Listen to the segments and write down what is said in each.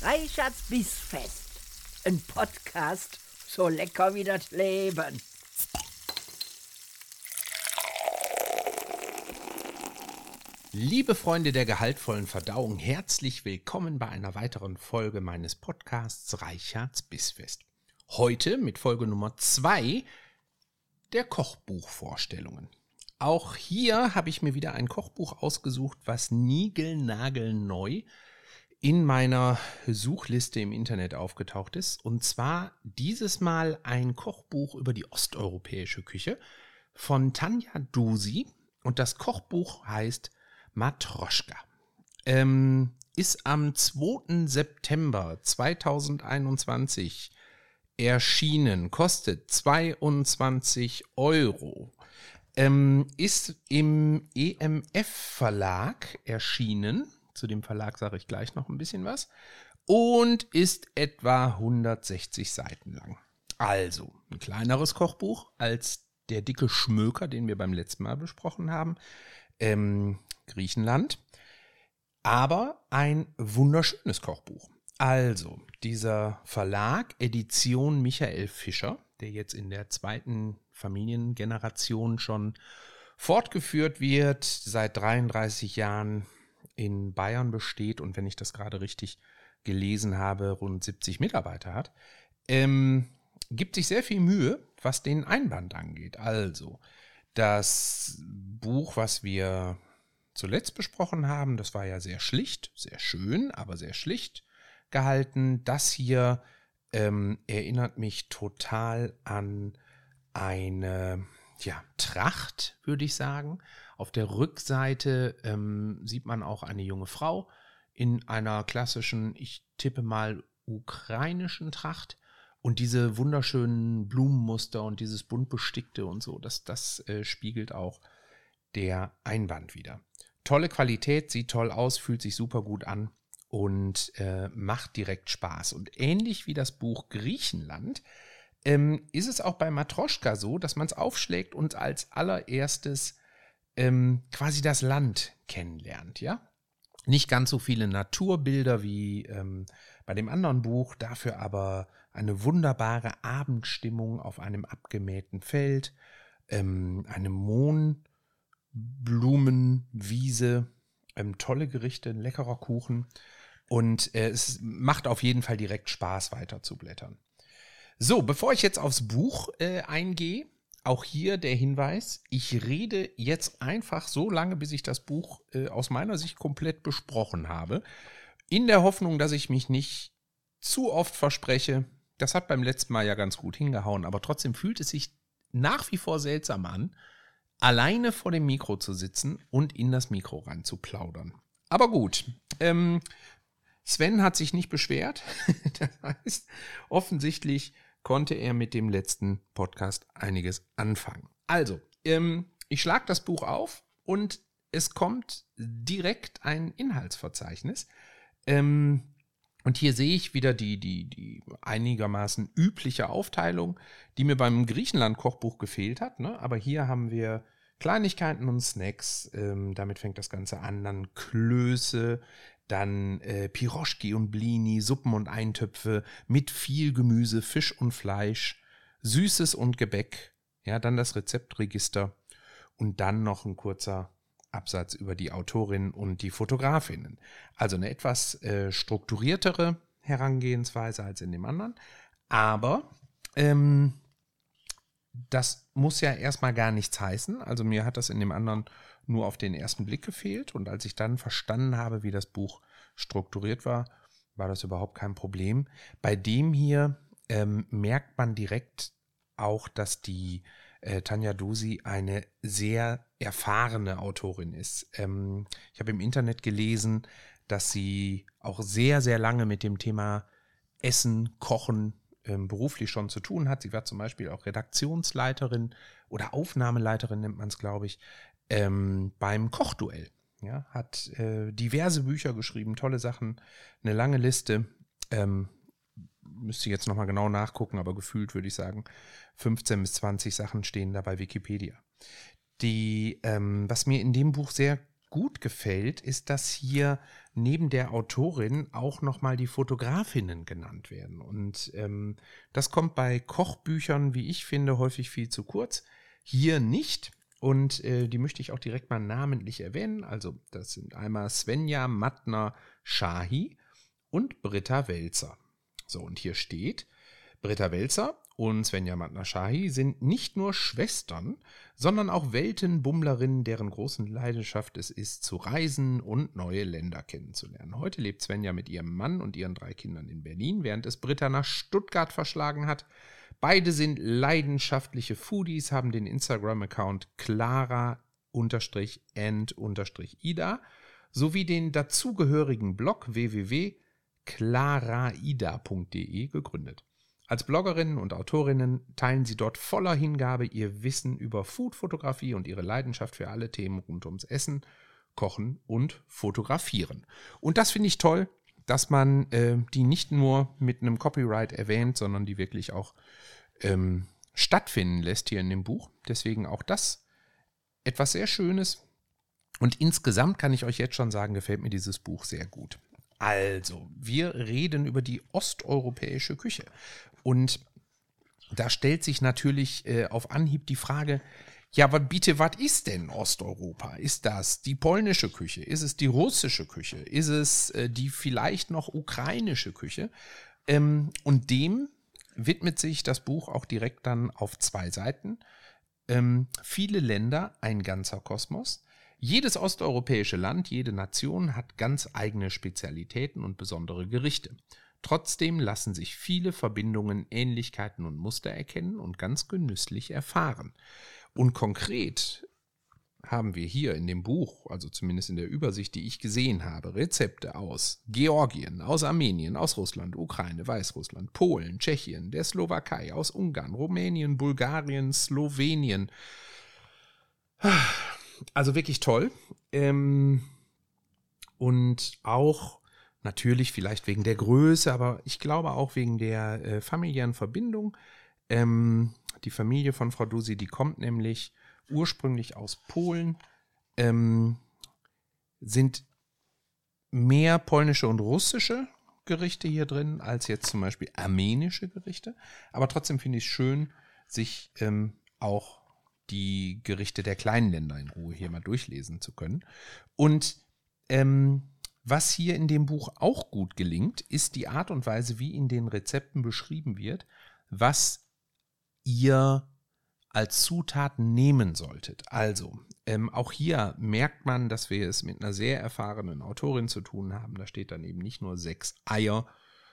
Reichards Bissfest. Ein Podcast, so lecker wie das Leben. Liebe Freunde der gehaltvollen Verdauung, herzlich willkommen bei einer weiteren Folge meines Podcasts Reichards Bissfest. Heute mit Folge Nummer 2 der Kochbuchvorstellungen. Auch hier habe ich mir wieder ein Kochbuch ausgesucht, was niegelnagelneu in meiner Suchliste im Internet aufgetaucht ist. Und zwar dieses Mal ein Kochbuch über die osteuropäische Küche von Tanja Dusi. Und das Kochbuch heißt Matroschka. Ähm, ist am 2. September 2021 erschienen, kostet 22 Euro. Ähm, ist im EMF Verlag erschienen. Zu dem Verlag sage ich gleich noch ein bisschen was. Und ist etwa 160 Seiten lang. Also ein kleineres Kochbuch als der dicke Schmöker, den wir beim letzten Mal besprochen haben. Ähm, Griechenland. Aber ein wunderschönes Kochbuch. Also, dieser Verlag, Edition Michael Fischer, der jetzt in der zweiten Familiengeneration schon fortgeführt wird, seit 33 Jahren in Bayern besteht und wenn ich das gerade richtig gelesen habe, rund 70 Mitarbeiter hat, ähm, gibt sich sehr viel Mühe, was den Einband angeht. Also, das Buch, was wir zuletzt besprochen haben, das war ja sehr schlicht, sehr schön, aber sehr schlicht gehalten. Das hier ähm, erinnert mich total an eine ja, Tracht, würde ich sagen. Auf der Rückseite ähm, sieht man auch eine junge Frau in einer klassischen, ich tippe mal, ukrainischen Tracht. Und diese wunderschönen Blumenmuster und dieses bunt bestickte und so, das, das äh, spiegelt auch der Einband wieder. Tolle Qualität, sieht toll aus, fühlt sich super gut an und äh, macht direkt Spaß. Und ähnlich wie das Buch Griechenland ähm, ist es auch bei Matroschka so, dass man es aufschlägt und als allererstes ähm, quasi das Land kennenlernt, ja? Nicht ganz so viele Naturbilder wie ähm, bei dem anderen Buch, dafür aber eine wunderbare Abendstimmung auf einem abgemähten Feld, ähm, eine Mohnblumenwiese, ähm, tolle Gerichte, ein leckerer Kuchen und äh, es macht auf jeden Fall direkt Spaß, weiter zu blättern. So, bevor ich jetzt aufs Buch äh, eingehe, auch hier der Hinweis, ich rede jetzt einfach so lange, bis ich das Buch äh, aus meiner Sicht komplett besprochen habe, in der Hoffnung, dass ich mich nicht zu oft verspreche. Das hat beim letzten Mal ja ganz gut hingehauen, aber trotzdem fühlt es sich nach wie vor seltsam an, alleine vor dem Mikro zu sitzen und in das Mikro rein zu plaudern. Aber gut, ähm, Sven hat sich nicht beschwert. das heißt, offensichtlich konnte er mit dem letzten Podcast einiges anfangen. Also, ähm, ich schlage das Buch auf und es kommt direkt ein Inhaltsverzeichnis. Ähm, und hier sehe ich wieder die, die, die einigermaßen übliche Aufteilung, die mir beim Griechenland-Kochbuch gefehlt hat. Ne? Aber hier haben wir Kleinigkeiten und Snacks. Ähm, damit fängt das Ganze an. Dann Klöße, dann äh, Piroschki und Blini, Suppen und Eintöpfe mit viel Gemüse, Fisch und Fleisch, Süßes und Gebäck, ja, dann das Rezeptregister und dann noch ein kurzer Absatz über die Autorin und die Fotografinnen. Also eine etwas äh, strukturiertere Herangehensweise als in dem anderen, aber ähm, das muss ja erstmal gar nichts heißen. Also mir hat das in dem anderen nur auf den ersten Blick gefehlt. Und als ich dann verstanden habe, wie das Buch strukturiert war, war das überhaupt kein Problem. Bei dem hier ähm, merkt man direkt auch, dass die äh, Tanja Dusi eine sehr erfahrene Autorin ist. Ähm, ich habe im Internet gelesen, dass sie auch sehr, sehr lange mit dem Thema Essen, Kochen ähm, beruflich schon zu tun hat. Sie war zum Beispiel auch Redaktionsleiterin oder Aufnahmeleiterin, nennt man es, glaube ich, ähm, beim Kochduell. Ja, hat äh, diverse Bücher geschrieben, tolle Sachen, eine lange Liste. Ähm, müsste ich jetzt nochmal genau nachgucken, aber gefühlt würde ich sagen, 15 bis 20 Sachen stehen da bei Wikipedia. Die, ähm, was mir in dem Buch sehr gut gefällt, ist, dass hier neben der Autorin auch nochmal die Fotografinnen genannt werden. Und ähm, das kommt bei Kochbüchern, wie ich finde, häufig viel zu kurz. Hier nicht. Und äh, die möchte ich auch direkt mal namentlich erwähnen. Also das sind einmal Svenja Mattner Shahi und Britta Welzer. So, und hier steht, Britta Welzer und Svenja Matnaschahi sind nicht nur Schwestern, sondern auch Weltenbummlerinnen, deren großen Leidenschaft es ist, zu reisen und neue Länder kennenzulernen. Heute lebt Svenja mit ihrem Mann und ihren drei Kindern in Berlin, während es Britta nach Stuttgart verschlagen hat. Beide sind leidenschaftliche Foodies, haben den Instagram-Account clara-and-ida sowie den dazugehörigen Blog www.claraida.de gegründet. Als Bloggerinnen und Autorinnen teilen sie dort voller Hingabe ihr Wissen über Foodfotografie und ihre Leidenschaft für alle Themen rund ums Essen, Kochen und Fotografieren. Und das finde ich toll, dass man äh, die nicht nur mit einem Copyright erwähnt, sondern die wirklich auch ähm, stattfinden lässt hier in dem Buch. Deswegen auch das etwas sehr Schönes. Und insgesamt kann ich euch jetzt schon sagen, gefällt mir dieses Buch sehr gut. Also, wir reden über die osteuropäische Küche. Und da stellt sich natürlich äh, auf Anhieb die Frage, ja, aber bitte, was ist denn Osteuropa? Ist das die polnische Küche? Ist es die russische Küche? Ist es äh, die vielleicht noch ukrainische Küche? Ähm, und dem widmet sich das Buch auch direkt dann auf zwei Seiten. Ähm, viele Länder, ein ganzer Kosmos. Jedes osteuropäische Land, jede Nation hat ganz eigene Spezialitäten und besondere Gerichte. Trotzdem lassen sich viele Verbindungen, Ähnlichkeiten und Muster erkennen und ganz genüsslich erfahren. Und konkret haben wir hier in dem Buch, also zumindest in der Übersicht, die ich gesehen habe, Rezepte aus Georgien, aus Armenien, aus Russland, Ukraine, Weißrussland, Polen, Tschechien, der Slowakei, aus Ungarn, Rumänien, Bulgarien, Slowenien. Also wirklich toll. Ähm, und auch natürlich vielleicht wegen der Größe, aber ich glaube auch wegen der äh, familiären Verbindung. Ähm, die Familie von Frau Dusi, die kommt nämlich ursprünglich aus Polen, ähm, sind mehr polnische und russische Gerichte hier drin als jetzt zum Beispiel armenische Gerichte. Aber trotzdem finde ich es schön, sich ähm, auch die Gerichte der kleinen Länder in Ruhe hier mal durchlesen zu können. Und ähm, was hier in dem Buch auch gut gelingt, ist die Art und Weise, wie in den Rezepten beschrieben wird, was ihr als Zutaten nehmen solltet. Also, ähm, auch hier merkt man, dass wir es mit einer sehr erfahrenen Autorin zu tun haben. Da steht dann eben nicht nur sechs Eier,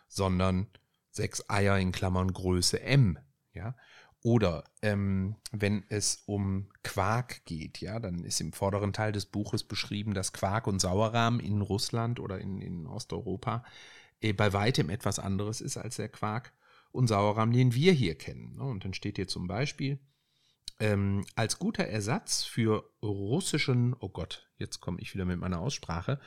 sondern sechs Eier in Klammern Größe M. Ja, oder ähm, wenn es um Quark geht, ja, dann ist im vorderen Teil des Buches beschrieben, dass Quark und Sauerrahm in Russland oder in, in Osteuropa äh, bei weitem etwas anderes ist als der Quark und Sauerrahm, den wir hier kennen. Ne? Und dann steht hier zum Beispiel, ähm, als guter Ersatz für russischen, oh Gott, jetzt komme ich wieder mit meiner Aussprache,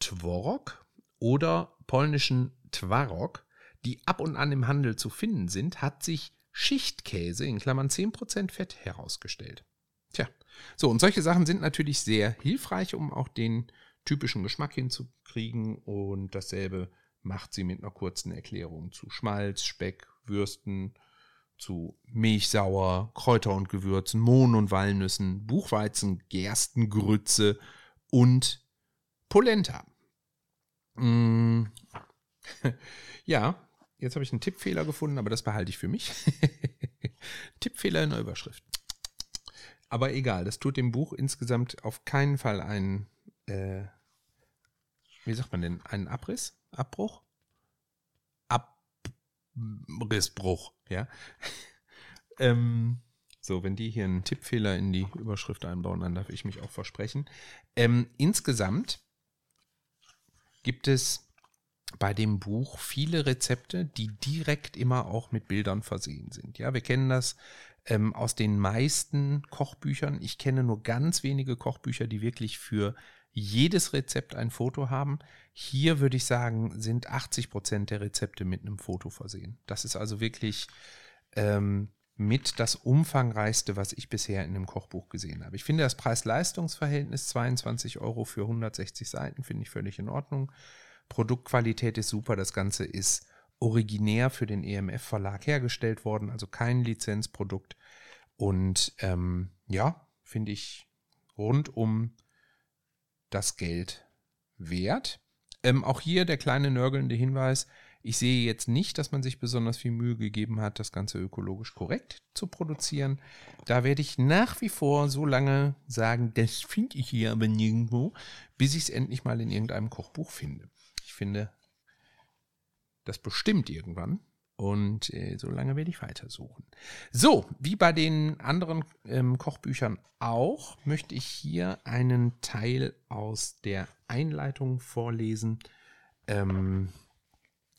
Tworok oder polnischen Twarok, die ab und an im Handel zu finden sind, hat sich Schichtkäse in Klammern 10% Fett herausgestellt. Tja, so und solche Sachen sind natürlich sehr hilfreich, um auch den typischen Geschmack hinzukriegen und dasselbe macht sie mit einer kurzen Erklärung zu Schmalz, Speck, Würsten, zu Milchsauer, Kräuter und Gewürzen, Mohn und Walnüssen, Buchweizen, Gerstengrütze und Polenta. Mm. ja, Jetzt habe ich einen Tippfehler gefunden, aber das behalte ich für mich. Tippfehler in der Überschrift. Aber egal, das tut dem Buch insgesamt auf keinen Fall einen, äh, wie sagt man denn, einen Abriss? Abbruch? Abrissbruch, ja. ähm, so, wenn die hier einen Tippfehler in die Überschrift einbauen, dann darf ich mich auch versprechen. Ähm, insgesamt gibt es bei dem Buch viele Rezepte, die direkt immer auch mit Bildern versehen sind. Ja, wir kennen das ähm, aus den meisten Kochbüchern. Ich kenne nur ganz wenige Kochbücher, die wirklich für jedes Rezept ein Foto haben. Hier würde ich sagen, sind 80 Prozent der Rezepte mit einem Foto versehen. Das ist also wirklich ähm, mit das umfangreichste, was ich bisher in einem Kochbuch gesehen habe. Ich finde das Preis-Leistungs-Verhältnis 22 Euro für 160 Seiten, finde ich völlig in Ordnung. Produktqualität ist super, das Ganze ist originär für den EMF-Verlag hergestellt worden, also kein Lizenzprodukt. Und ähm, ja, finde ich rund um das Geld wert. Ähm, auch hier der kleine nörgelnde Hinweis, ich sehe jetzt nicht, dass man sich besonders viel Mühe gegeben hat, das Ganze ökologisch korrekt zu produzieren. Da werde ich nach wie vor so lange sagen, das finde ich hier aber nirgendwo, bis ich es endlich mal in irgendeinem Kochbuch finde. Ich finde, das bestimmt irgendwann. Und äh, so lange werde ich weitersuchen. So, wie bei den anderen ähm, Kochbüchern auch, möchte ich hier einen Teil aus der Einleitung vorlesen. Ähm,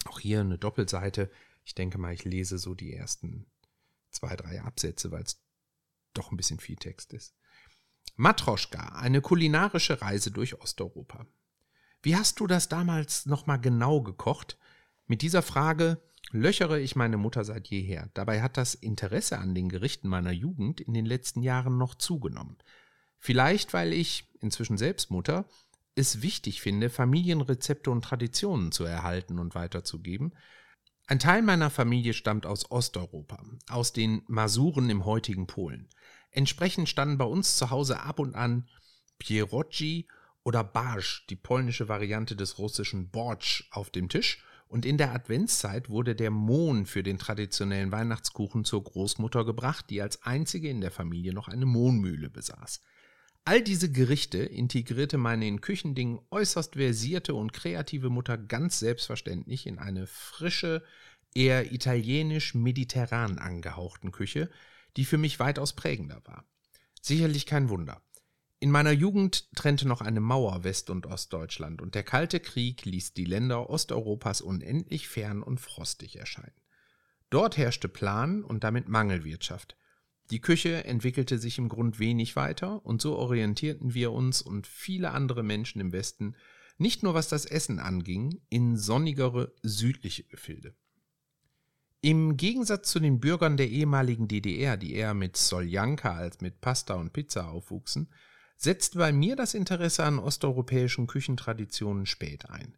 auch hier eine Doppelseite. Ich denke mal, ich lese so die ersten zwei, drei Absätze, weil es doch ein bisschen viel Text ist. Matroschka, eine kulinarische Reise durch Osteuropa. Wie hast du das damals nochmal genau gekocht? Mit dieser Frage löchere ich meine Mutter seit jeher. Dabei hat das Interesse an den Gerichten meiner Jugend in den letzten Jahren noch zugenommen. Vielleicht, weil ich, inzwischen selbst Mutter, es wichtig finde, Familienrezepte und Traditionen zu erhalten und weiterzugeben. Ein Teil meiner Familie stammt aus Osteuropa, aus den Masuren im heutigen Polen. Entsprechend standen bei uns zu Hause ab und an Pierogi oder Barsch, die polnische Variante des russischen Borsch, auf dem Tisch und in der Adventszeit wurde der Mohn für den traditionellen Weihnachtskuchen zur Großmutter gebracht, die als einzige in der Familie noch eine Mohnmühle besaß. All diese Gerichte integrierte meine in Küchendingen äußerst versierte und kreative Mutter ganz selbstverständlich in eine frische, eher italienisch-mediterran angehauchten Küche, die für mich weitaus prägender war. Sicherlich kein Wunder. In meiner Jugend trennte noch eine Mauer West- und Ostdeutschland und der Kalte Krieg ließ die Länder Osteuropas unendlich fern und frostig erscheinen. Dort herrschte Plan und damit Mangelwirtschaft, die Küche entwickelte sich im Grund wenig weiter und so orientierten wir uns und viele andere Menschen im Westen, nicht nur was das Essen anging, in sonnigere südliche Gefilde. Im Gegensatz zu den Bürgern der ehemaligen DDR, die eher mit Soljanka als mit Pasta und Pizza aufwuchsen, setzte bei mir das Interesse an osteuropäischen Küchentraditionen spät ein.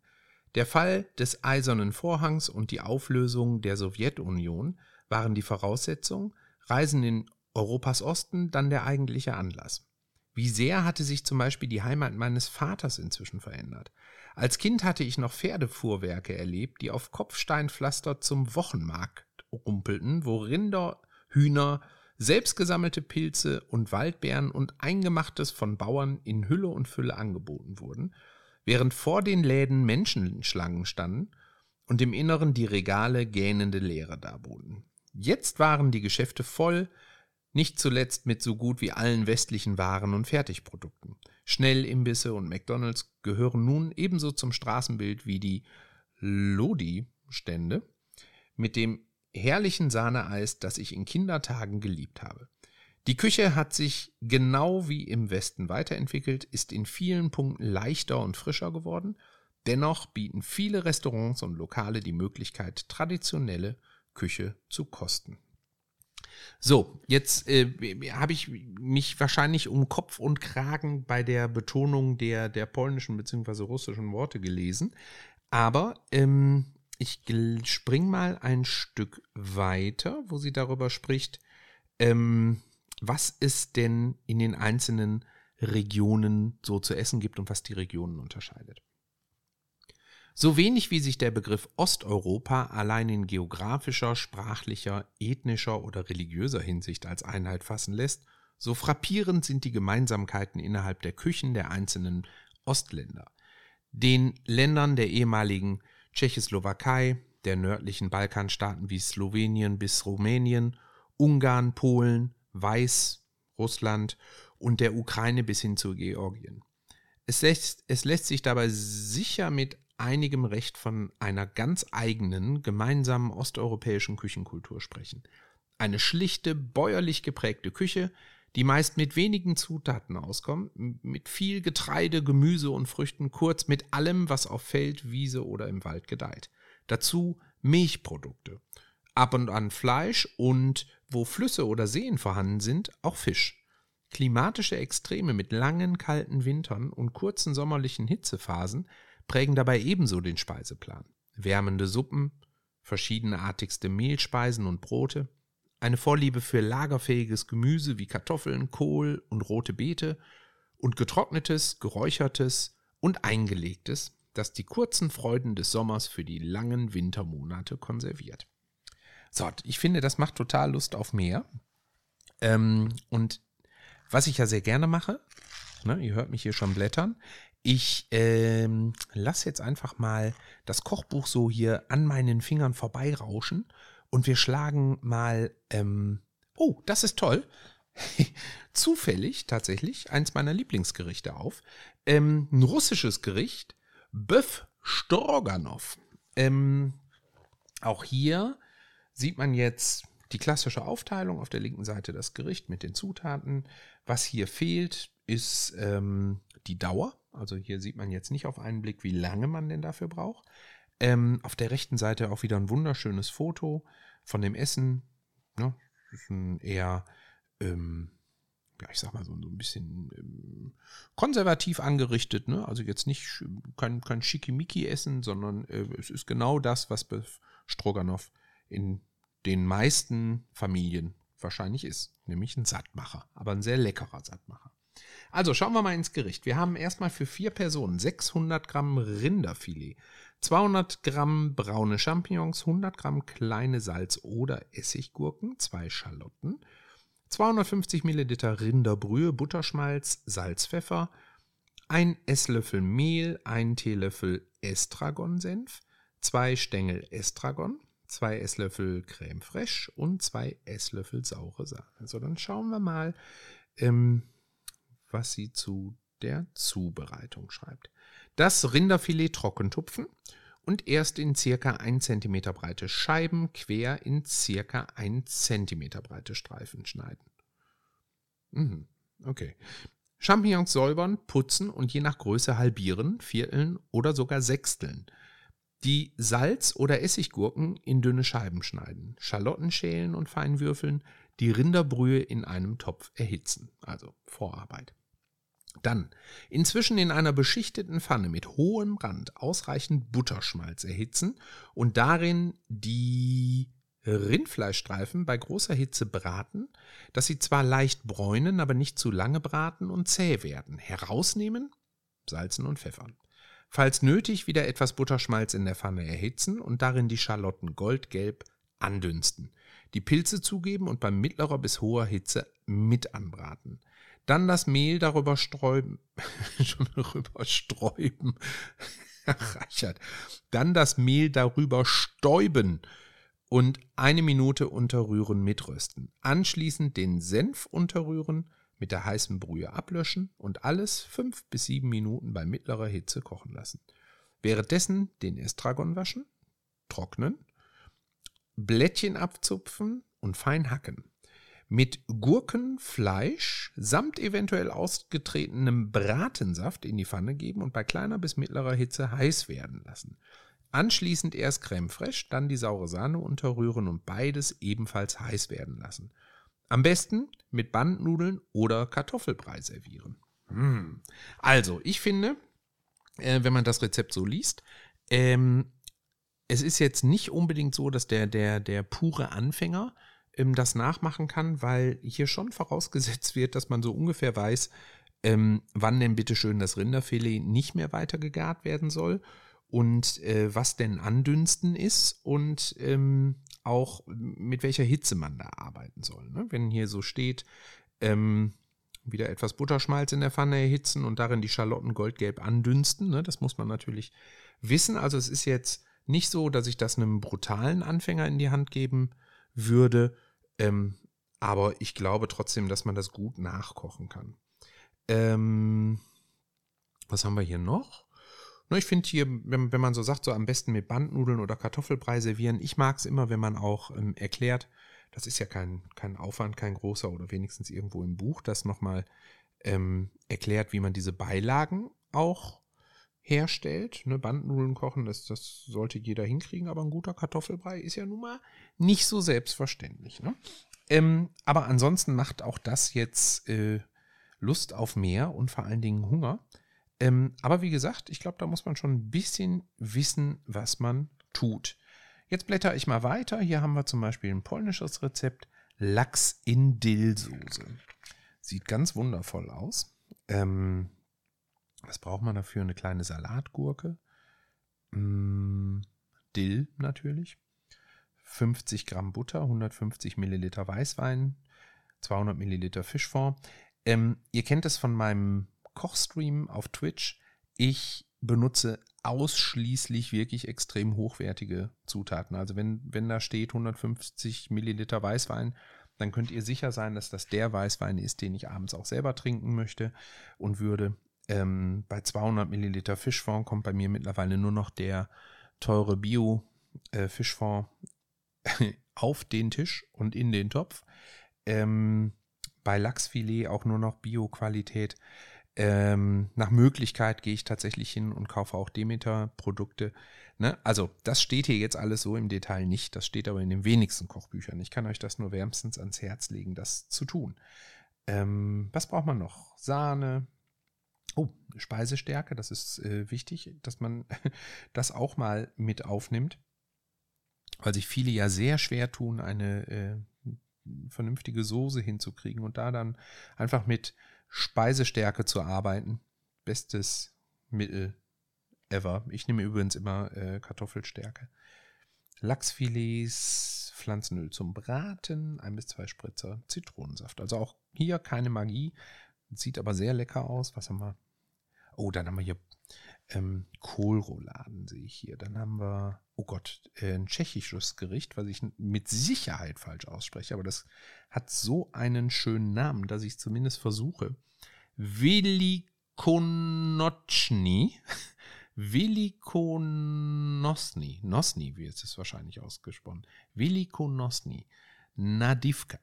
Der Fall des Eisernen Vorhangs und die Auflösung der Sowjetunion waren die Voraussetzung, Reisen in Europas Osten dann der eigentliche Anlass. Wie sehr hatte sich zum Beispiel die Heimat meines Vaters inzwischen verändert. Als Kind hatte ich noch Pferdefuhrwerke erlebt, die auf Kopfsteinpflaster zum Wochenmarkt rumpelten, wo Rinder, Hühner, selbstgesammelte Pilze und Waldbeeren und Eingemachtes von Bauern in Hülle und Fülle angeboten wurden, während vor den Läden Menschenschlangen standen und im Inneren die Regale gähnende Leere darboten. Jetzt waren die Geschäfte voll, nicht zuletzt mit so gut wie allen westlichen Waren und Fertigprodukten. Schnellimbisse und McDonalds gehören nun ebenso zum Straßenbild wie die Lodi-Stände mit dem herrlichen Sahneeis, das ich in Kindertagen geliebt habe. Die Küche hat sich genau wie im Westen weiterentwickelt, ist in vielen Punkten leichter und frischer geworden. Dennoch bieten viele Restaurants und Lokale die Möglichkeit, traditionelle Küche zu kosten. So, jetzt äh, habe ich mich wahrscheinlich um Kopf und Kragen bei der Betonung der, der polnischen bzw. russischen Worte gelesen. Aber ähm, ich spring mal ein Stück weiter, wo sie darüber spricht, ähm, was es denn in den einzelnen Regionen so zu essen gibt und was die Regionen unterscheidet. So wenig wie sich der Begriff Osteuropa allein in geografischer, sprachlicher, ethnischer oder religiöser Hinsicht als Einheit fassen lässt, so frappierend sind die Gemeinsamkeiten innerhalb der Küchen der einzelnen Ostländer. Den Ländern der ehemaligen Tschechoslowakei, der nördlichen Balkanstaaten wie Slowenien bis Rumänien, Ungarn, Polen, Weiß, Russland und der Ukraine bis hin zu Georgien. Es lässt, es lässt sich dabei sicher mit einigem Recht von einer ganz eigenen, gemeinsamen osteuropäischen Küchenkultur sprechen. Eine schlichte, bäuerlich geprägte Küche, die meist mit wenigen Zutaten auskommt, mit viel Getreide, Gemüse und Früchten, kurz mit allem, was auf Feld, Wiese oder im Wald gedeiht. Dazu Milchprodukte. ab und an Fleisch und wo Flüsse oder Seen vorhanden sind, auch Fisch. Klimatische Extreme mit langen, kalten Wintern und kurzen sommerlichen Hitzephasen prägen dabei ebenso den Speiseplan. Wärmende Suppen, verschiedenartigste Mehlspeisen und Brote, eine Vorliebe für lagerfähiges Gemüse wie Kartoffeln, Kohl und rote Beete und getrocknetes, geräuchertes und eingelegtes, das die kurzen Freuden des Sommers für die langen Wintermonate konserviert. So, ich finde, das macht total Lust auf mehr. Ähm, und was ich ja sehr gerne mache, ne, ihr hört mich hier schon blättern, ich ähm, lasse jetzt einfach mal das Kochbuch so hier an meinen Fingern vorbeirauschen und wir schlagen mal, ähm, oh, das ist toll, zufällig tatsächlich eins meiner Lieblingsgerichte auf. Ähm, ein russisches Gericht, Böf Stroganov. Ähm, auch hier sieht man jetzt die klassische Aufteilung auf der linken Seite das Gericht mit den Zutaten. Was hier fehlt, ist ähm, die Dauer. Also hier sieht man jetzt nicht auf einen Blick, wie lange man denn dafür braucht. Ähm, auf der rechten Seite auch wieder ein wunderschönes Foto von dem Essen. Ne? Das ist ein eher, ähm, ja, ich sag mal so, so ein bisschen ähm, konservativ angerichtet. Ne? Also jetzt nicht kein, kein Schickimicki-Essen, sondern äh, es ist genau das, was bei Stroganoff in den meisten Familien wahrscheinlich ist. Nämlich ein Sattmacher, aber ein sehr leckerer Sattmacher. Also schauen wir mal ins Gericht. Wir haben erstmal für vier Personen 600 Gramm Rinderfilet, 200 Gramm braune Champignons, 100 Gramm kleine Salz- oder Essiggurken, zwei Schalotten, 250 Milliliter Rinderbrühe, Butterschmalz, Salz, Pfeffer, ein Esslöffel Mehl, ein Teelöffel Estragonsenf, zwei Stängel Estragon, zwei Esslöffel Creme fraiche und zwei Esslöffel saure Sahne. Also dann schauen wir mal, ähm, was sie zu der Zubereitung schreibt. Das Rinderfilet trocken tupfen und erst in circa 1 cm breite Scheiben quer in circa 1 cm breite Streifen schneiden. Mhm, okay. Champignons säubern, putzen und je nach Größe halbieren, vierteln oder sogar sechsteln. Die Salz- oder Essiggurken in dünne Scheiben schneiden, Schalotten schälen und fein würfeln, die Rinderbrühe in einem Topf erhitzen, also Vorarbeit. Dann inzwischen in einer beschichteten Pfanne mit hohem Rand ausreichend Butterschmalz erhitzen und darin die Rindfleischstreifen bei großer Hitze braten, dass sie zwar leicht bräunen, aber nicht zu lange braten und zäh werden. Herausnehmen, salzen und pfeffern. Falls nötig, wieder etwas Butterschmalz in der Pfanne erhitzen und darin die Schalotten goldgelb andünsten. Die Pilze zugeben und bei mittlerer bis hoher Hitze mit anbraten. Dann das Mehl darüber sträuben. schon darüber sträuben. Reichert. Dann das Mehl darüber stäuben und eine Minute unterrühren mitrösten. Anschließend den Senf unterrühren, mit der heißen Brühe ablöschen und alles fünf bis sieben Minuten bei mittlerer Hitze kochen lassen. Währenddessen den Estragon waschen, trocknen, Blättchen abzupfen und fein hacken mit Gurken, Fleisch samt eventuell ausgetretenem Bratensaft in die Pfanne geben und bei kleiner bis mittlerer Hitze heiß werden lassen. Anschließend erst Creme fraiche, dann die saure Sahne unterrühren und beides ebenfalls heiß werden lassen. Am besten mit Bandnudeln oder Kartoffelbrei servieren. Hm. Also, ich finde, äh, wenn man das Rezept so liest, ähm, es ist jetzt nicht unbedingt so, dass der, der, der pure Anfänger ähm, das nachmachen kann, weil hier schon vorausgesetzt wird, dass man so ungefähr weiß, ähm, wann denn bitte schön das Rinderfilet nicht mehr weiter gegart werden soll und äh, was denn andünsten ist und ähm, auch mit welcher Hitze man da arbeiten soll. Ne? Wenn hier so steht, ähm, wieder etwas Butterschmalz in der Pfanne erhitzen und darin die Schalotten goldgelb andünsten, ne? das muss man natürlich wissen. Also es ist jetzt nicht so, dass ich das einem brutalen Anfänger in die Hand geben würde. Ähm, aber ich glaube trotzdem, dass man das gut nachkochen kann. Ähm, was haben wir hier noch? Na, ich finde hier, wenn, wenn, man so sagt, so am besten mit Bandnudeln oder Kartoffelbrei servieren. Ich mag es immer, wenn man auch ähm, erklärt, das ist ja kein, kein Aufwand, kein großer oder wenigstens irgendwo im Buch, das nochmal ähm, erklärt, wie man diese Beilagen auch herstellt. Ne, Bandennudeln kochen, das, das sollte jeder hinkriegen, aber ein guter Kartoffelbrei ist ja nun mal nicht so selbstverständlich. Ne? Ähm, aber ansonsten macht auch das jetzt äh, Lust auf mehr und vor allen Dingen Hunger. Ähm, aber wie gesagt, ich glaube, da muss man schon ein bisschen wissen, was man tut. Jetzt blätter ich mal weiter. Hier haben wir zum Beispiel ein polnisches Rezept. Lachs in Dillsoße. Sieht ganz wundervoll aus. Ähm, was braucht man dafür? Eine kleine Salatgurke. Mm, Dill natürlich. 50 Gramm Butter, 150 Milliliter Weißwein, 200 Milliliter Fischfond. Ähm, ihr kennt es von meinem Kochstream auf Twitch. Ich benutze ausschließlich wirklich extrem hochwertige Zutaten. Also wenn, wenn da steht 150 Milliliter Weißwein, dann könnt ihr sicher sein, dass das der Weißwein ist, den ich abends auch selber trinken möchte und würde. Ähm, bei 200 Milliliter Fischfond kommt bei mir mittlerweile nur noch der teure Bio-Fischfond äh, auf den Tisch und in den Topf. Ähm, bei Lachsfilet auch nur noch Bio-Qualität. Ähm, nach Möglichkeit gehe ich tatsächlich hin und kaufe auch Demeter-Produkte. Ne? Also, das steht hier jetzt alles so im Detail nicht. Das steht aber in den wenigsten Kochbüchern. Ich kann euch das nur wärmstens ans Herz legen, das zu tun. Ähm, was braucht man noch? Sahne. Oh, Speisestärke, das ist äh, wichtig, dass man das auch mal mit aufnimmt, weil sich viele ja sehr schwer tun, eine äh, vernünftige Soße hinzukriegen und da dann einfach mit Speisestärke zu arbeiten. Bestes Mittel ever. Ich nehme übrigens immer äh, Kartoffelstärke. Lachsfilets, Pflanzenöl zum Braten, ein bis zwei Spritzer Zitronensaft. Also auch hier keine Magie. Sieht aber sehr lecker aus. Was haben wir? Oh, dann haben wir hier ähm, Kohlrouladen, sehe ich hier. Dann haben wir, oh Gott, äh, ein tschechisches Gericht, was ich mit Sicherheit falsch ausspreche, aber das hat so einen schönen Namen, dass ich zumindest versuche. Velikonochny. Velikonosny. Nosny wird es wahrscheinlich ausgesprochen. Velikonosny. Nadivka.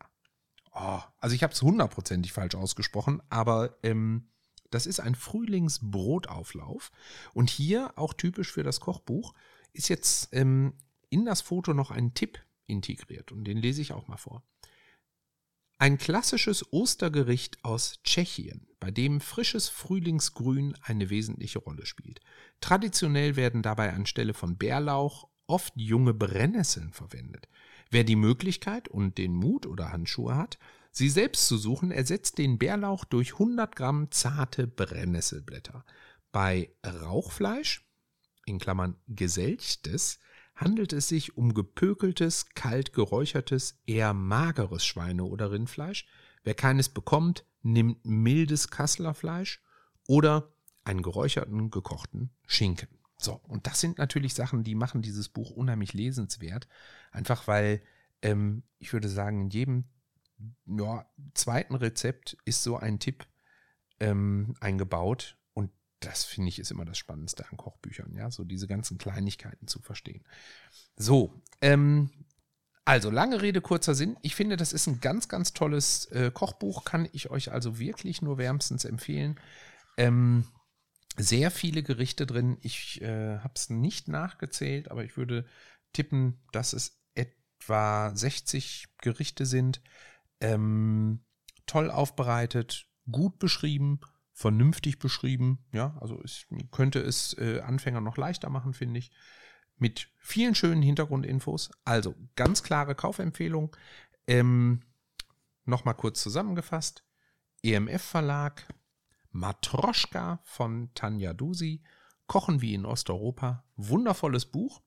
Oh, also ich habe es hundertprozentig falsch ausgesprochen, aber ähm, das ist ein Frühlingsbrotauflauf. Und hier, auch typisch für das Kochbuch, ist jetzt ähm, in das Foto noch ein Tipp integriert. Und den lese ich auch mal vor. Ein klassisches Ostergericht aus Tschechien, bei dem frisches Frühlingsgrün eine wesentliche Rolle spielt. Traditionell werden dabei anstelle von Bärlauch oft junge Brennnesseln verwendet. Wer die Möglichkeit und den Mut oder Handschuhe hat, sie selbst zu suchen, ersetzt den Bärlauch durch 100 Gramm zarte Brennnesselblätter. Bei Rauchfleisch, in Klammern geselchtes, handelt es sich um gepökeltes, kalt geräuchertes, eher mageres Schweine- oder Rindfleisch. Wer keines bekommt, nimmt mildes Kasslerfleisch oder einen geräucherten, gekochten Schinken. So, und das sind natürlich Sachen, die machen dieses Buch unheimlich lesenswert. Einfach weil, ähm, ich würde sagen, in jedem ja, zweiten Rezept ist so ein Tipp ähm, eingebaut. Und das finde ich ist immer das Spannendste an Kochbüchern, ja, so diese ganzen Kleinigkeiten zu verstehen. So, ähm, also lange Rede, kurzer Sinn. Ich finde, das ist ein ganz, ganz tolles äh, Kochbuch, kann ich euch also wirklich nur wärmstens empfehlen. Ähm, sehr viele Gerichte drin. Ich äh, habe es nicht nachgezählt, aber ich würde tippen, dass es etwa 60 Gerichte sind. Ähm, toll aufbereitet, gut beschrieben, vernünftig beschrieben. Ja, also ich könnte es äh, Anfänger noch leichter machen, finde ich. Mit vielen schönen Hintergrundinfos. Also ganz klare Kaufempfehlung. Ähm, Nochmal kurz zusammengefasst. EMF Verlag, Matroschka von Tanja Dusi, Kochen wie in Osteuropa. Wundervolles Buch.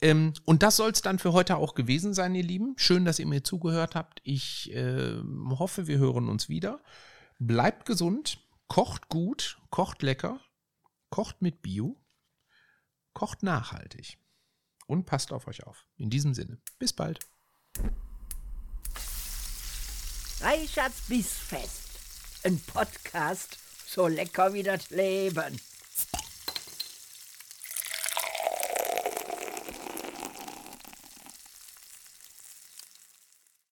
Ähm, und das soll es dann für heute auch gewesen sein, ihr Lieben. Schön, dass ihr mir zugehört habt. Ich äh, hoffe, wir hören uns wieder. Bleibt gesund, kocht gut, kocht lecker, kocht mit Bio, kocht nachhaltig und passt auf euch auf. In diesem Sinne, bis bald. Reichards Bissfest, ein Podcast so lecker wie das Leben.